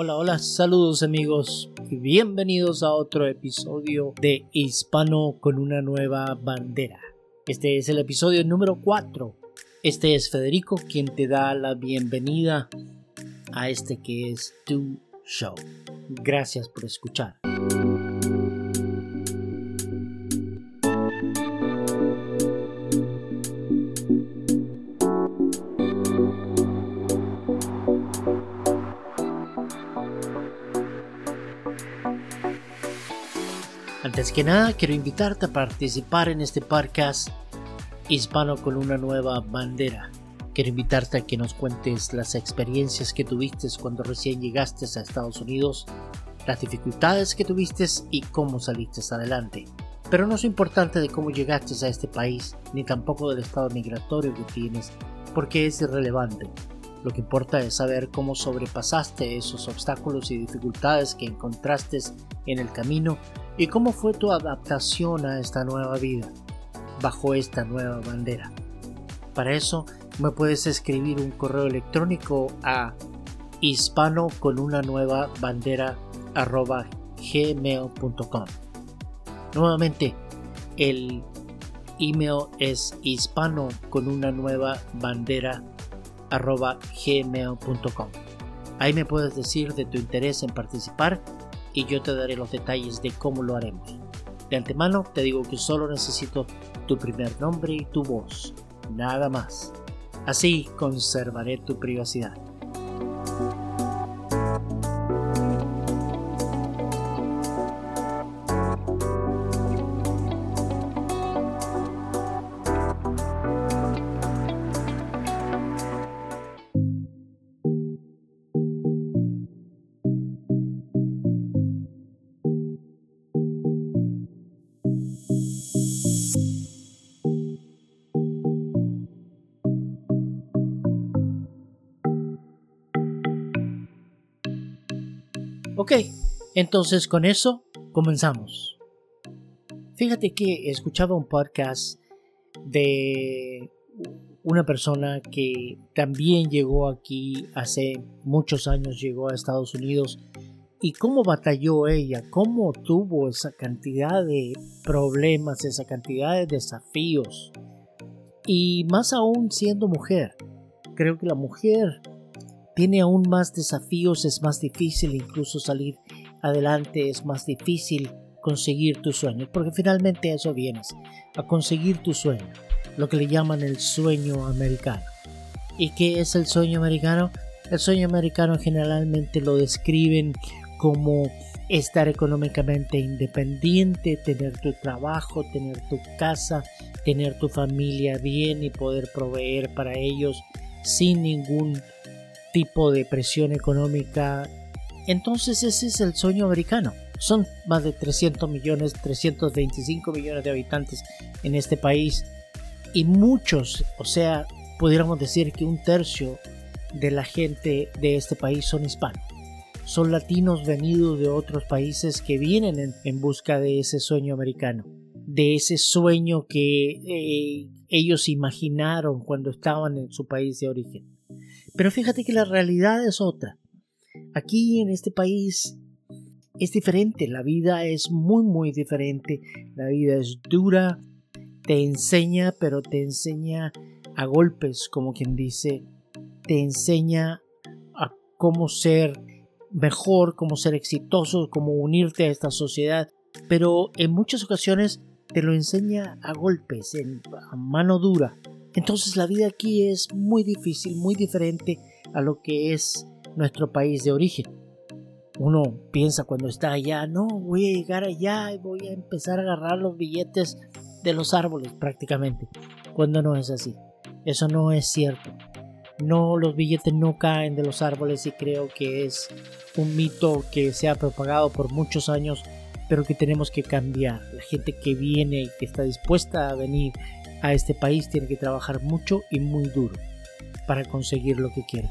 Hola, hola, saludos amigos y bienvenidos a otro episodio de Hispano con una nueva bandera. Este es el episodio número 4. Este es Federico quien te da la bienvenida a este que es tu show. Gracias por escuchar. Antes que nada, quiero invitarte a participar en este podcast hispano con una nueva bandera. Quiero invitarte a que nos cuentes las experiencias que tuviste cuando recién llegaste a Estados Unidos, las dificultades que tuviste y cómo saliste adelante. Pero no es importante de cómo llegaste a este país, ni tampoco del estado migratorio que tienes, porque es irrelevante. Lo que importa es saber cómo sobrepasaste esos obstáculos y dificultades que encontraste en el camino y cómo fue tu adaptación a esta nueva vida, bajo esta nueva bandera. Para eso me puedes escribir un correo electrónico a hispano con una nueva bandera arroba gmail.com. Nuevamente, el email es hispano con una nueva bandera arroba gmail.com. Ahí me puedes decir de tu interés en participar y yo te daré los detalles de cómo lo haremos. De antemano te digo que solo necesito tu primer nombre y tu voz, nada más. Así conservaré tu privacidad. Ok, entonces con eso comenzamos. Fíjate que escuchaba un podcast de una persona que también llegó aquí hace muchos años, llegó a Estados Unidos y cómo batalló ella, cómo tuvo esa cantidad de problemas, esa cantidad de desafíos. Y más aún siendo mujer. Creo que la mujer tiene aún más desafíos, es más difícil incluso salir adelante, es más difícil conseguir tus sueños, porque finalmente a eso vienes, a conseguir tu sueño, lo que le llaman el sueño americano. ¿Y qué es el sueño americano? El sueño americano generalmente lo describen como estar económicamente independiente, tener tu trabajo, tener tu casa, tener tu familia bien y poder proveer para ellos sin ningún tipo de presión económica. Entonces ese es el sueño americano. Son más de 300 millones, 325 millones de habitantes en este país y muchos, o sea, pudiéramos decir que un tercio de la gente de este país son hispanos. Son latinos venidos de otros países que vienen en, busca de ese sueño americano, de ese sueño que eh, ellos imaginaron cuando estaban en su país de origen. Pero fíjate que la realidad es otra. Aquí en este país es diferente, la vida es muy muy diferente, la vida es dura, te enseña, pero te enseña a golpes, como quien dice, te enseña a cómo ser mejor, cómo ser exitoso, cómo unirte a esta sociedad, pero en muchas ocasiones te lo enseña a golpes, en, a mano dura. Entonces la vida aquí es muy difícil, muy diferente a lo que es nuestro país de origen. Uno piensa cuando está allá, no, voy a llegar allá y voy a empezar a agarrar los billetes de los árboles prácticamente, cuando no es así. Eso no es cierto. No, los billetes no caen de los árboles y creo que es un mito que se ha propagado por muchos años, pero que tenemos que cambiar. La gente que viene y que está dispuesta a venir a este país tiene que trabajar mucho y muy duro para conseguir lo que quiere.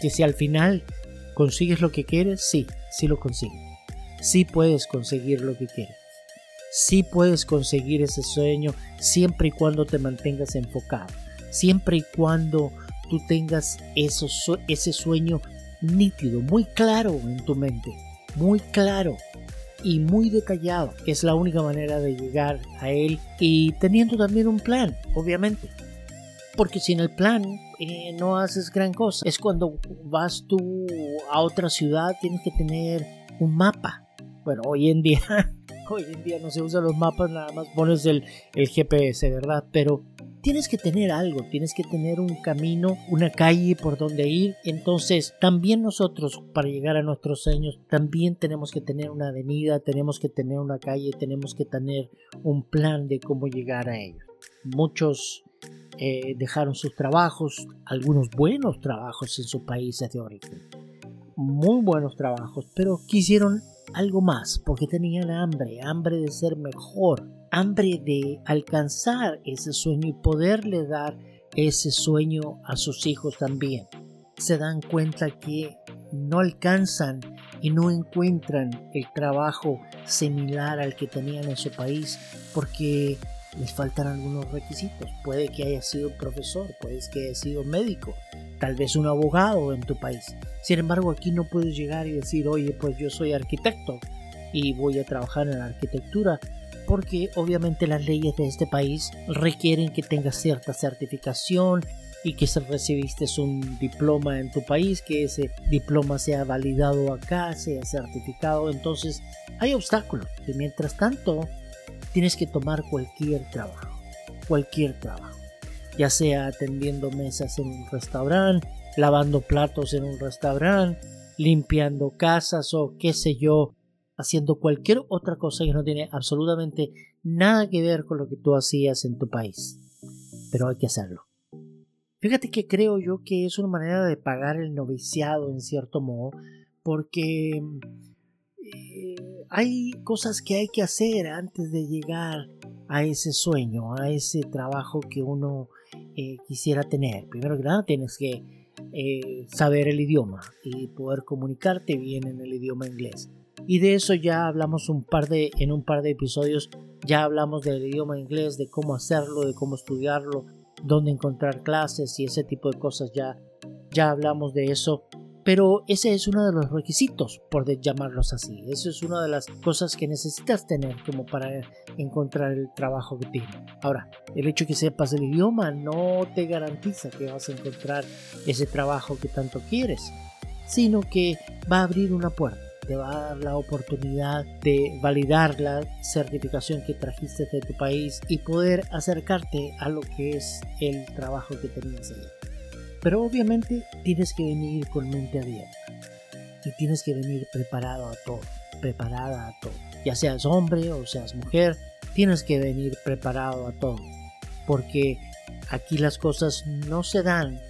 Que si al final consigues lo que quieres, sí, sí lo consigues. Sí puedes conseguir lo que quieres. Sí puedes conseguir ese sueño siempre y cuando te mantengas enfocado. Siempre y cuando tú tengas ese sueño nítido, muy claro en tu mente, muy claro y muy detallado, es la única manera de llegar a él y teniendo también un plan, obviamente. Porque sin el plan eh, no haces gran cosa. Es cuando vas tú a otra ciudad, tienes que tener un mapa. Bueno, hoy en día, hoy en día no se usan los mapas, nada más pones el, el GPS, ¿verdad? Pero tienes que tener algo, tienes que tener un camino, una calle por donde ir. Entonces, también nosotros, para llegar a nuestros sueños, también tenemos que tener una avenida, tenemos que tener una calle, tenemos que tener un plan de cómo llegar a ellos. Muchos eh, dejaron sus trabajos, algunos buenos trabajos en sus países de origen. Muy buenos trabajos, pero quisieron algo más porque tenían hambre, hambre de ser mejor, hambre de alcanzar ese sueño y poderle dar ese sueño a sus hijos también. Se dan cuenta que no alcanzan y no encuentran el trabajo similar al que tenían en su país porque les faltan algunos requisitos. Puede que haya sido profesor, puede que haya sido médico, tal vez un abogado en tu país. Sin embargo, aquí no puedes llegar y decir, oye, pues yo soy arquitecto y voy a trabajar en la arquitectura, porque obviamente las leyes de este país requieren que tengas cierta certificación y que recibiste un diploma en tu país, que ese diploma sea validado acá, sea certificado. Entonces hay obstáculos. Y mientras tanto, tienes que tomar cualquier trabajo. Cualquier trabajo ya sea atendiendo mesas en un restaurante, lavando platos en un restaurante, limpiando casas o qué sé yo, haciendo cualquier otra cosa que no tiene absolutamente nada que ver con lo que tú hacías en tu país. Pero hay que hacerlo. Fíjate que creo yo que es una manera de pagar el noviciado en cierto modo, porque eh, hay cosas que hay que hacer antes de llegar a ese sueño, a ese trabajo que uno eh, quisiera tener. Primero que nada, tienes que eh, saber el idioma y poder comunicarte bien en el idioma inglés. Y de eso ya hablamos un par de, en un par de episodios, ya hablamos del idioma inglés, de cómo hacerlo, de cómo estudiarlo, dónde encontrar clases y ese tipo de cosas, ya, ya hablamos de eso pero ese es uno de los requisitos, por llamarlos así. Eso es una de las cosas que necesitas tener como para encontrar el trabajo que tienes. Ahora, el hecho que sepas el idioma no te garantiza que vas a encontrar ese trabajo que tanto quieres, sino que va a abrir una puerta. Te va a dar la oportunidad de validar la certificación que trajiste de tu país y poder acercarte a lo que es el trabajo que tenías ahí. Pero obviamente tienes que venir con mente abierta. Y tienes que venir preparado a todo, preparada a todo. Ya seas hombre o seas mujer, tienes que venir preparado a todo. Porque aquí las cosas no se dan,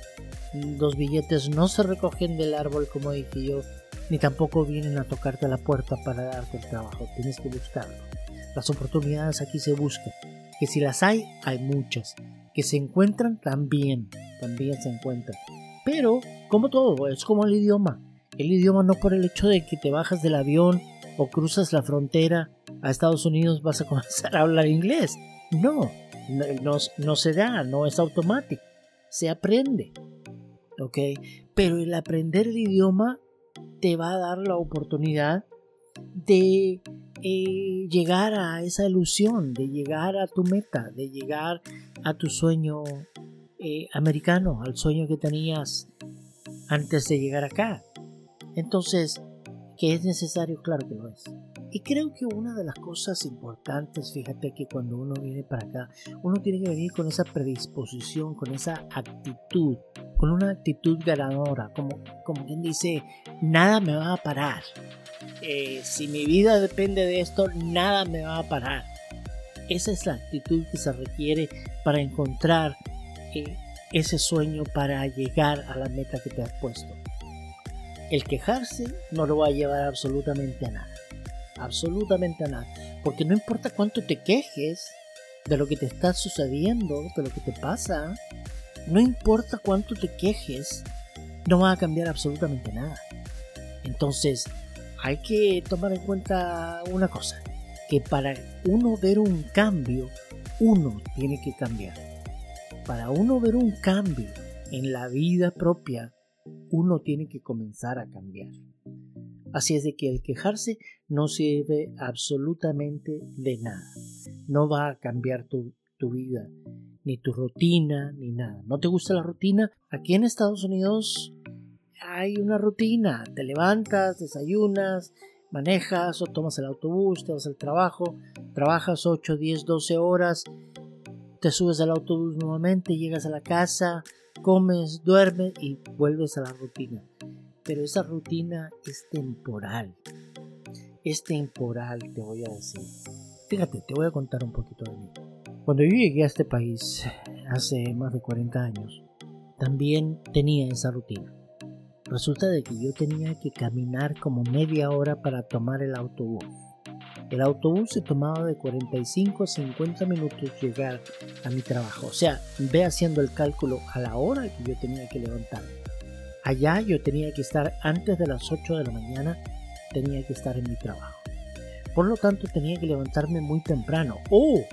los billetes no se recogen del árbol como dije yo, ni tampoco vienen a tocarte la puerta para darte el trabajo, tienes que buscarlo. Las oportunidades aquí se buscan, que si las hay, hay muchas, que se encuentran también, también se encuentran. Pero, como todo, es como el idioma. El idioma no por el hecho de que te bajas del avión o cruzas la frontera a Estados Unidos vas a comenzar a hablar inglés. No, no, no, se da, no es automático. Se aprende. ¿Ok? Pero el aprender el idioma te va a dar la oportunidad de eh, llegar a esa ilusión, de llegar a tu meta, de llegar a tu sueño eh, americano, al sueño que tenías antes de llegar acá. Entonces, ¿que es necesario? Claro que lo es. Y creo que una de las cosas importantes, fíjate que cuando uno viene para acá, uno tiene que venir con esa predisposición, con esa actitud, con una actitud ganadora, como, como quien dice, nada me va a parar. Eh, si mi vida depende de esto, nada me va a parar. Esa es la actitud que se requiere para encontrar eh, ese sueño, para llegar a la meta que te has puesto. El quejarse no lo va a llevar absolutamente a nada. Absolutamente a nada. Porque no importa cuánto te quejes de lo que te está sucediendo, de lo que te pasa, no importa cuánto te quejes, no va a cambiar absolutamente nada. Entonces, hay que tomar en cuenta una cosa, que para uno ver un cambio, uno tiene que cambiar. Para uno ver un cambio en la vida propia, uno tiene que comenzar a cambiar. Así es de que el quejarse no sirve absolutamente de nada. No va a cambiar tu, vida, ni tu rutina, ni nada. ¿No te gusta la rutina? Aquí en Estados Unidos hay una rutina. Te levantas, desayunas, manejas o tomas el autobús, te vas al trabajo, trabajas 8, 10, 12 horas, te subes al autobús nuevamente, llegas a la casa, comes, duermes y vuelves a la rutina pero esa rutina es temporal. Es temporal, te voy a decir. Fíjate, te voy a contar un poquito de mí. Cuando yo llegué a este país hace más de 40 años, también tenía esa rutina. Resulta de que yo tenía que caminar como media hora para tomar el autobús. El autobús se tomaba de 45 a 50 minutos llegar a mi trabajo. O sea, ve haciendo el cálculo a la hora que yo tenía que levantarme. Allá yo tenía que estar antes de las 8 de la mañana, tenía que estar en mi trabajo. Por lo tanto, tenía que levantarme muy temprano. ¡Oh!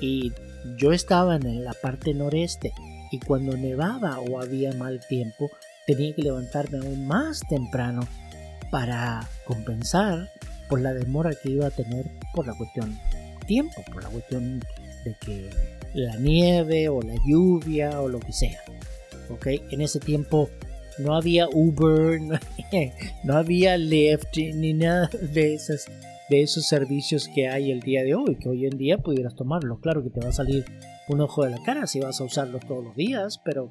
Y yo estaba en la parte noreste y cuando nevaba o había mal tiempo, tenía que levantarme aún más temprano para compensar por la demora que iba a tener por la cuestión tiempo, por la cuestión de que la nieve o la lluvia o lo que sea. ¿Ok? En ese tiempo no había Uber, no, había Lyft ni nada de esos, de esos servicios que hay el día de hoy, que hoy en día pudieras tomarlos. Claro que te va a salir un ojo de la cara si vas a usarlos todos los días, pero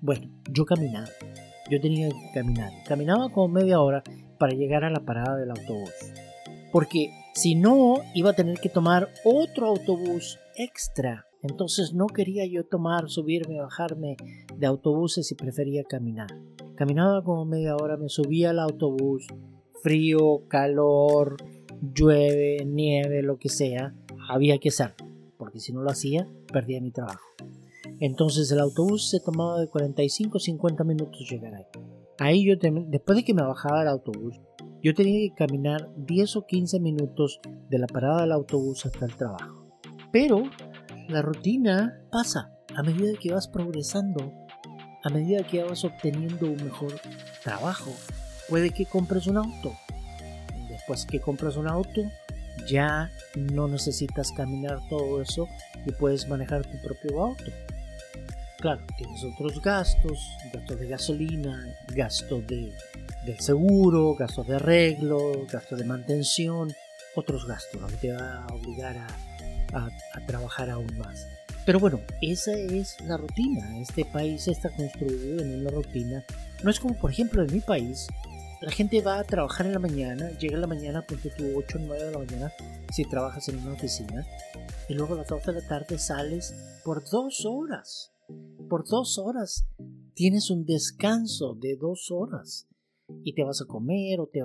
bueno, yo caminaba. Yo tenía que caminar. Caminaba como media hora para llegar a la parada del autobús. Porque si no, iba a tener que tomar otro autobús extra. Entonces no quería yo tomar, subirme, bajarme de autobuses y prefería caminar. Caminaba como media hora, me subía al autobús, frío, calor, llueve, nieve, lo que sea, había que hacerlo, porque si no lo hacía, perdía mi trabajo. Entonces el autobús se tomaba de 45 50 minutos llegar ahí. Ahí yo, después de que me bajaba del autobús, yo tenía que caminar 10 o 15 minutos de la parada del autobús hasta el trabajo. Pero la rutina pasa a medida que vas progresando a medida que vas obteniendo un mejor trabajo, puede que compres un auto. Después que compras un auto, ya no necesitas caminar todo eso y puedes manejar tu propio auto. Claro, tienes otros gastos, gastos de gasolina, gastos de, del seguro, gastos de arreglo, gastos de mantención, otros gastos, lo te va a obligar a trabajar aún más. Pero bueno, esa es la rutina. Este país está construido en una rutina. No es como, por ejemplo, en mi país, la gente va a trabajar en la mañana, llega en la mañana, porque tú 8 o 9 de la mañana, si trabajas en una oficina, y luego a las 2 de la tarde sales por dos horas. Por dos horas tienes un descanso de dos horas y te vas a comer o te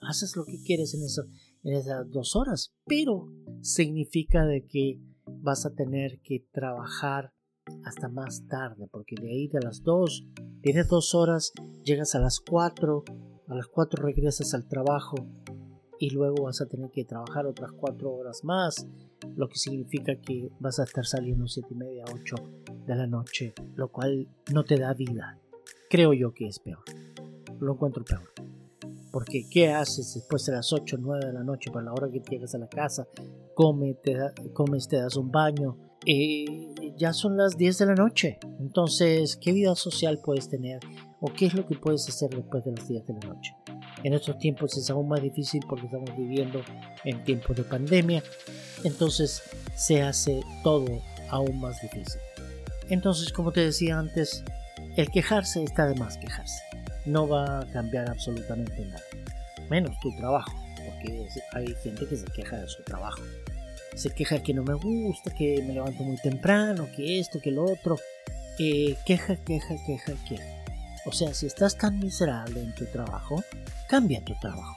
haces lo que quieres en, en esas dos horas, pero significa de que vas a tener que trabajar hasta más tarde, porque de ahí de las 2 tienes dos horas, llegas a las 4, a las 4 regresas al trabajo y luego vas a tener que trabajar otras 4 horas más, lo que significa que vas a estar saliendo 7 y media, 8 de la noche, lo cual no te da vida. Creo yo que es peor. Lo encuentro peor. Porque ¿qué haces después de las 8 o 9 de la noche para la hora que llegas a la casa? Come, te comes, te das un baño. y ya son las 10 de la noche. Entonces, ¿qué vida social puedes tener? ¿O qué es lo que puedes hacer después de las 10 de la noche? En estos tiempos es aún más difícil porque estamos viviendo en tiempos de pandemia. Entonces se hace todo aún más difícil. Entonces, como te decía antes, el quejarse está de más quejarse no va a cambiar absolutamente nada. Menos tu trabajo, porque hay gente que se queja de su trabajo. Se queja que no me gusta, que me levanto muy temprano, que esto, que lo otro. Eh, queja, queja, queja, queja. O sea, si estás tan miserable en tu trabajo, cambia tu trabajo.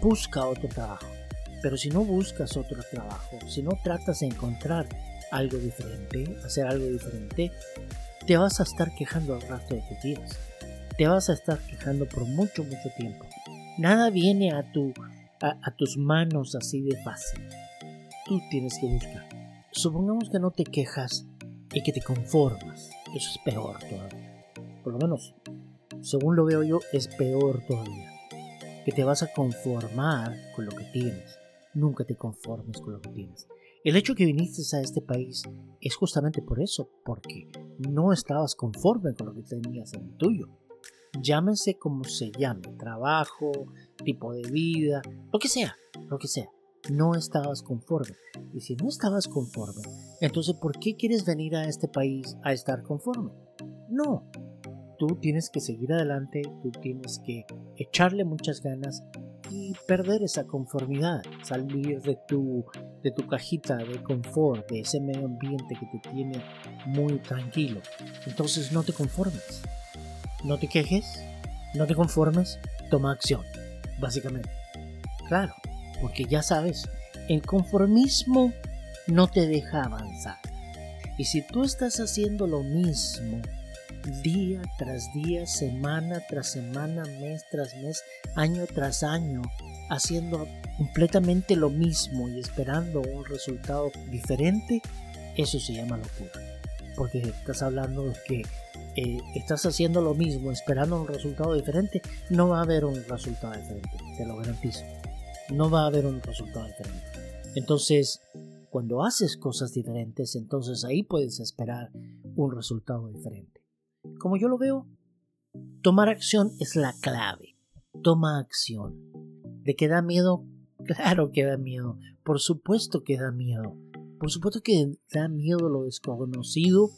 Busca otro trabajo. Pero si no buscas otro trabajo, si no tratas de encontrar algo diferente, hacer algo diferente, te vas a estar quejando al resto de tus días te vas a estar quejando por mucho, mucho tiempo. Nada viene a, tu, a, tus manos así de fácil. Tú tienes que buscar. Supongamos que no te quejas y que te conformas. Eso es peor todavía. Por lo menos, según lo veo yo, es peor todavía. Que te vas a conformar con lo que tienes. Nunca te conformes con lo que tienes. El hecho que viniste a este país es justamente por eso, porque no estabas conforme con lo que tenías en el tuyo. Llámese como se llame, trabajo, tipo de vida, lo que sea, lo que sea. No estabas conforme. Y si no estabas conforme, entonces ¿por qué quieres venir a este país a estar conforme? No, tú tienes que seguir adelante, tú tienes que echarle muchas ganas y perder esa conformidad, salir de tu, de tu cajita de confort, de ese medio ambiente que te tiene muy tranquilo. Entonces no te conformes, no te quejes, no te conformes, toma acción, básicamente. Claro, porque ya sabes, el conformismo no te deja avanzar. Y si tú estás haciendo lo mismo día tras día, semana tras semana, mes tras mes, año tras año, haciendo completamente lo mismo y esperando un resultado diferente, eso se llama locura. Porque estás hablando de que eh, estás haciendo lo mismo, esperando un resultado diferente, no va a haber un resultado diferente, te lo garantizo. No va a haber un resultado diferente. Entonces, cuando haces cosas diferentes, entonces ahí puedes esperar un resultado diferente. Como yo lo veo, tomar acción es la clave. Toma acción. ¿De qué da miedo? Claro que da miedo. Por supuesto que da miedo. Por supuesto que da miedo lo desconocido.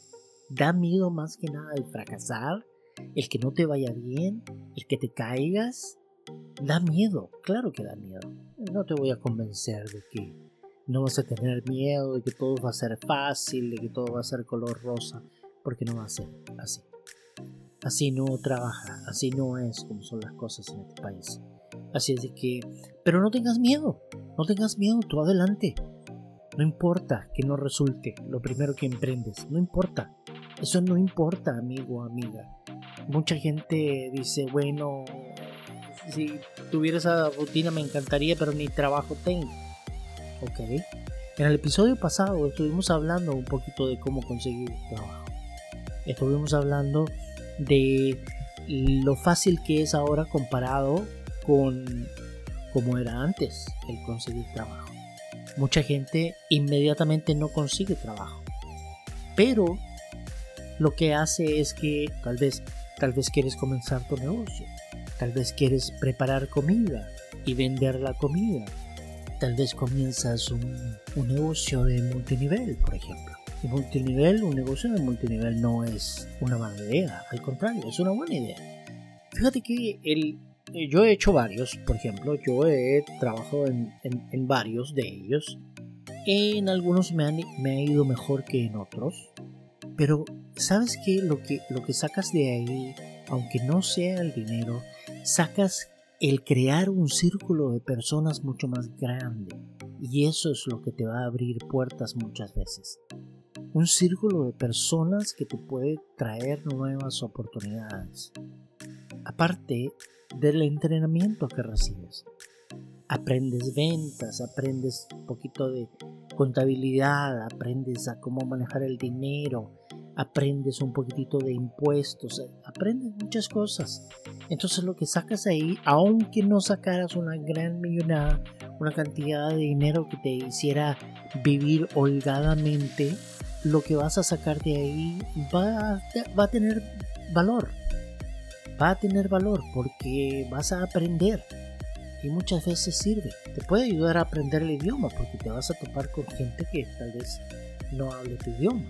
Da miedo más que nada el fracasar, el que no te vaya bien, el que te caigas. Da miedo, claro que da miedo. No te voy a convencer de que no vas a tener miedo, de que todo va a ser fácil, de que todo va a ser color rosa, porque no va a ser así. Así no trabaja, así no es como son las cosas en este país. Así es de que, pero no tengas miedo, no tengas miedo, tú adelante. No importa que no resulte lo primero que emprendes, no importa. Eso no importa, amigo o amiga. Mucha gente dice, bueno, si tuviera esa rutina me encantaría, pero ni trabajo tengo. Ok. En el episodio pasado estuvimos hablando un poquito de cómo conseguir trabajo. Estuvimos hablando de lo fácil que es ahora comparado con como era antes el conseguir trabajo. Mucha gente inmediatamente no consigue trabajo. Pero lo que hace es que tal vez tal vez quieres comenzar tu negocio. Tal vez quieres preparar comida y vender la comida. Tal vez comienzas un, un negocio de multinivel, por ejemplo. Y multinivel, un negocio de multinivel no es una mala idea, al contrario, es una buena idea. Fíjate que el, eh, yo he hecho varios, por ejemplo, yo he trabajado en, en, varios de ellos. En algunos me, han, me ha ido mejor que en otros. Pero, ¿sabes qué? Lo que, lo que sacas de ahí, aunque no sea el dinero, sacas el crear un círculo de personas mucho más grande. Y eso es lo que te va a abrir puertas muchas veces un círculo de personas que te puede traer nuevas oportunidades. Aparte del entrenamiento que recibes. Aprendes ventas, aprendes un poquito de contabilidad, aprendes a cómo manejar el dinero, aprendes un poquitito de impuestos, aprendes muchas cosas. Entonces lo que sacas ahí, aunque no sacaras una gran millonada, una cantidad de dinero que te hiciera vivir holgadamente, lo que vas a sacar de ahí va, va a tener valor. Va a tener valor porque vas a aprender. Y muchas veces sirve. Te puede ayudar a aprender el idioma porque te vas a topar con gente que tal vez no hable tu idioma.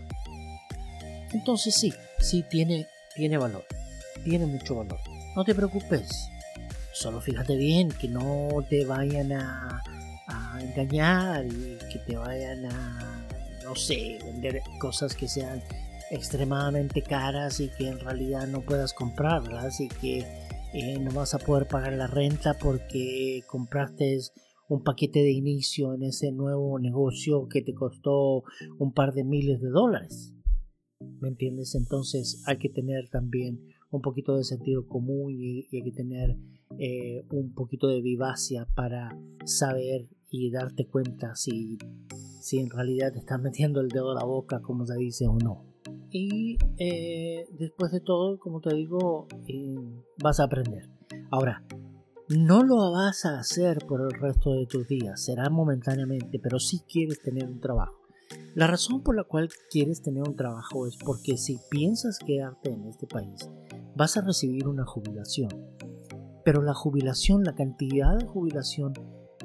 Entonces sí, sí tiene, tiene valor. Tiene mucho valor. No te preocupes. Solo fíjate bien que no te vayan a, a engañar y que te vayan a no sé, vender cosas que sean extremadamente caras y que en realidad no puedas comprarlas y que eh, no vas a poder pagar la renta porque compraste un paquete de inicio en ese nuevo negocio que te costó un par de miles de dólares. ¿Me entiendes? Entonces hay que tener también un poquito de sentido común y, hay que tener eh, un poquito de vivacia para saber y darte cuenta si si en realidad te estás metiendo el dedo a la boca, como se dice o no. y eh, después de todo, como te digo, eh, vas a aprender. Ahora, no lo vas a hacer por el resto de tus días, será momentáneamente, pero si quieres tener un trabajo. La razón por la cual quieres tener un trabajo es porque si piensas quedarte en este país, vas a recibir una jubilación. Pero la jubilación, la cantidad de jubilación,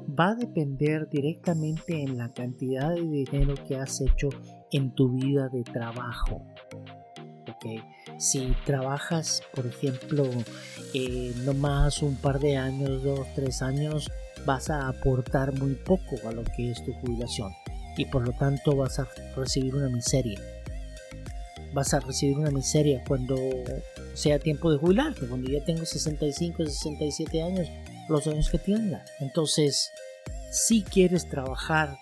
va a depender directamente en la cantidad de dinero que has hecho en tu vida de trabajo. Si trabajas, por ejemplo, eh, no más un par de años, dos, tres años, vas a aportar muy poco a lo que es tu jubilación y por lo tanto vas a recibir una miseria. Vas a recibir una miseria cuando sea tiempo de jubilarte, cuando ya tengo 65, 67 años, los años que tenga. Entonces, si quieres trabajar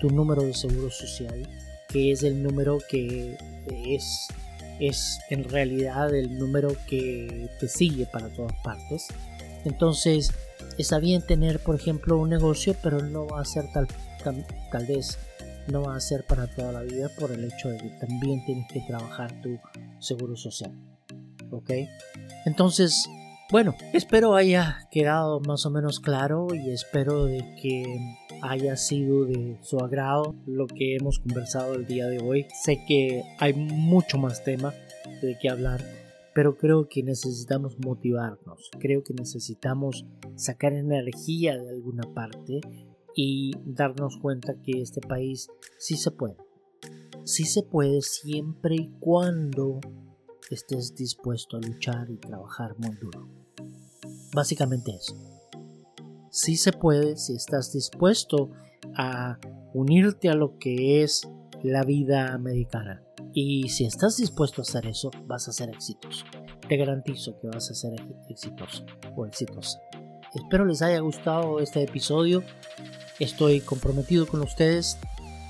tu número de seguro social, que es el número que es, es en realidad el número que te sigue para todas partes, entonces está bien tener, por ejemplo, un negocio, pero no va a ser tal, tal vez no va a ser para toda la vida por el hecho de que también tienes que trabajar tu seguro social. ¿Ok? Entonces, bueno, espero haya quedado más o menos claro y espero que haya sido de su agrado lo que hemos conversado el día de hoy. Sé que hay mucho más tema de qué hablar, pero creo que necesitamos motivarnos, creo que necesitamos sacar energía de alguna parte y darnos cuenta que este país sí se puede. Sí se puede siempre y cuando estés dispuesto a luchar y trabajar muy duro. Básicamente eso. Sí se puede si estás dispuesto a unirte a lo que es la vida americana. Y si estás dispuesto a hacer eso, vas a ser exitoso. Te garantizo que vas a ser exitoso o exitosa. Espero les haya gustado este episodio. Estoy comprometido con ustedes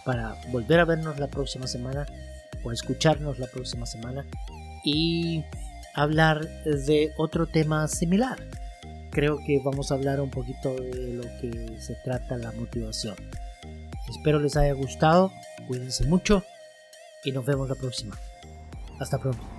para volver a vernos la próxima semana o escucharnos la próxima semana y hablar de otro tema similar. Creo que vamos a hablar un poquito de lo que se trata la motivación. Espero les haya gustado, cuídense mucho y nos vemos la próxima. Hasta pronto.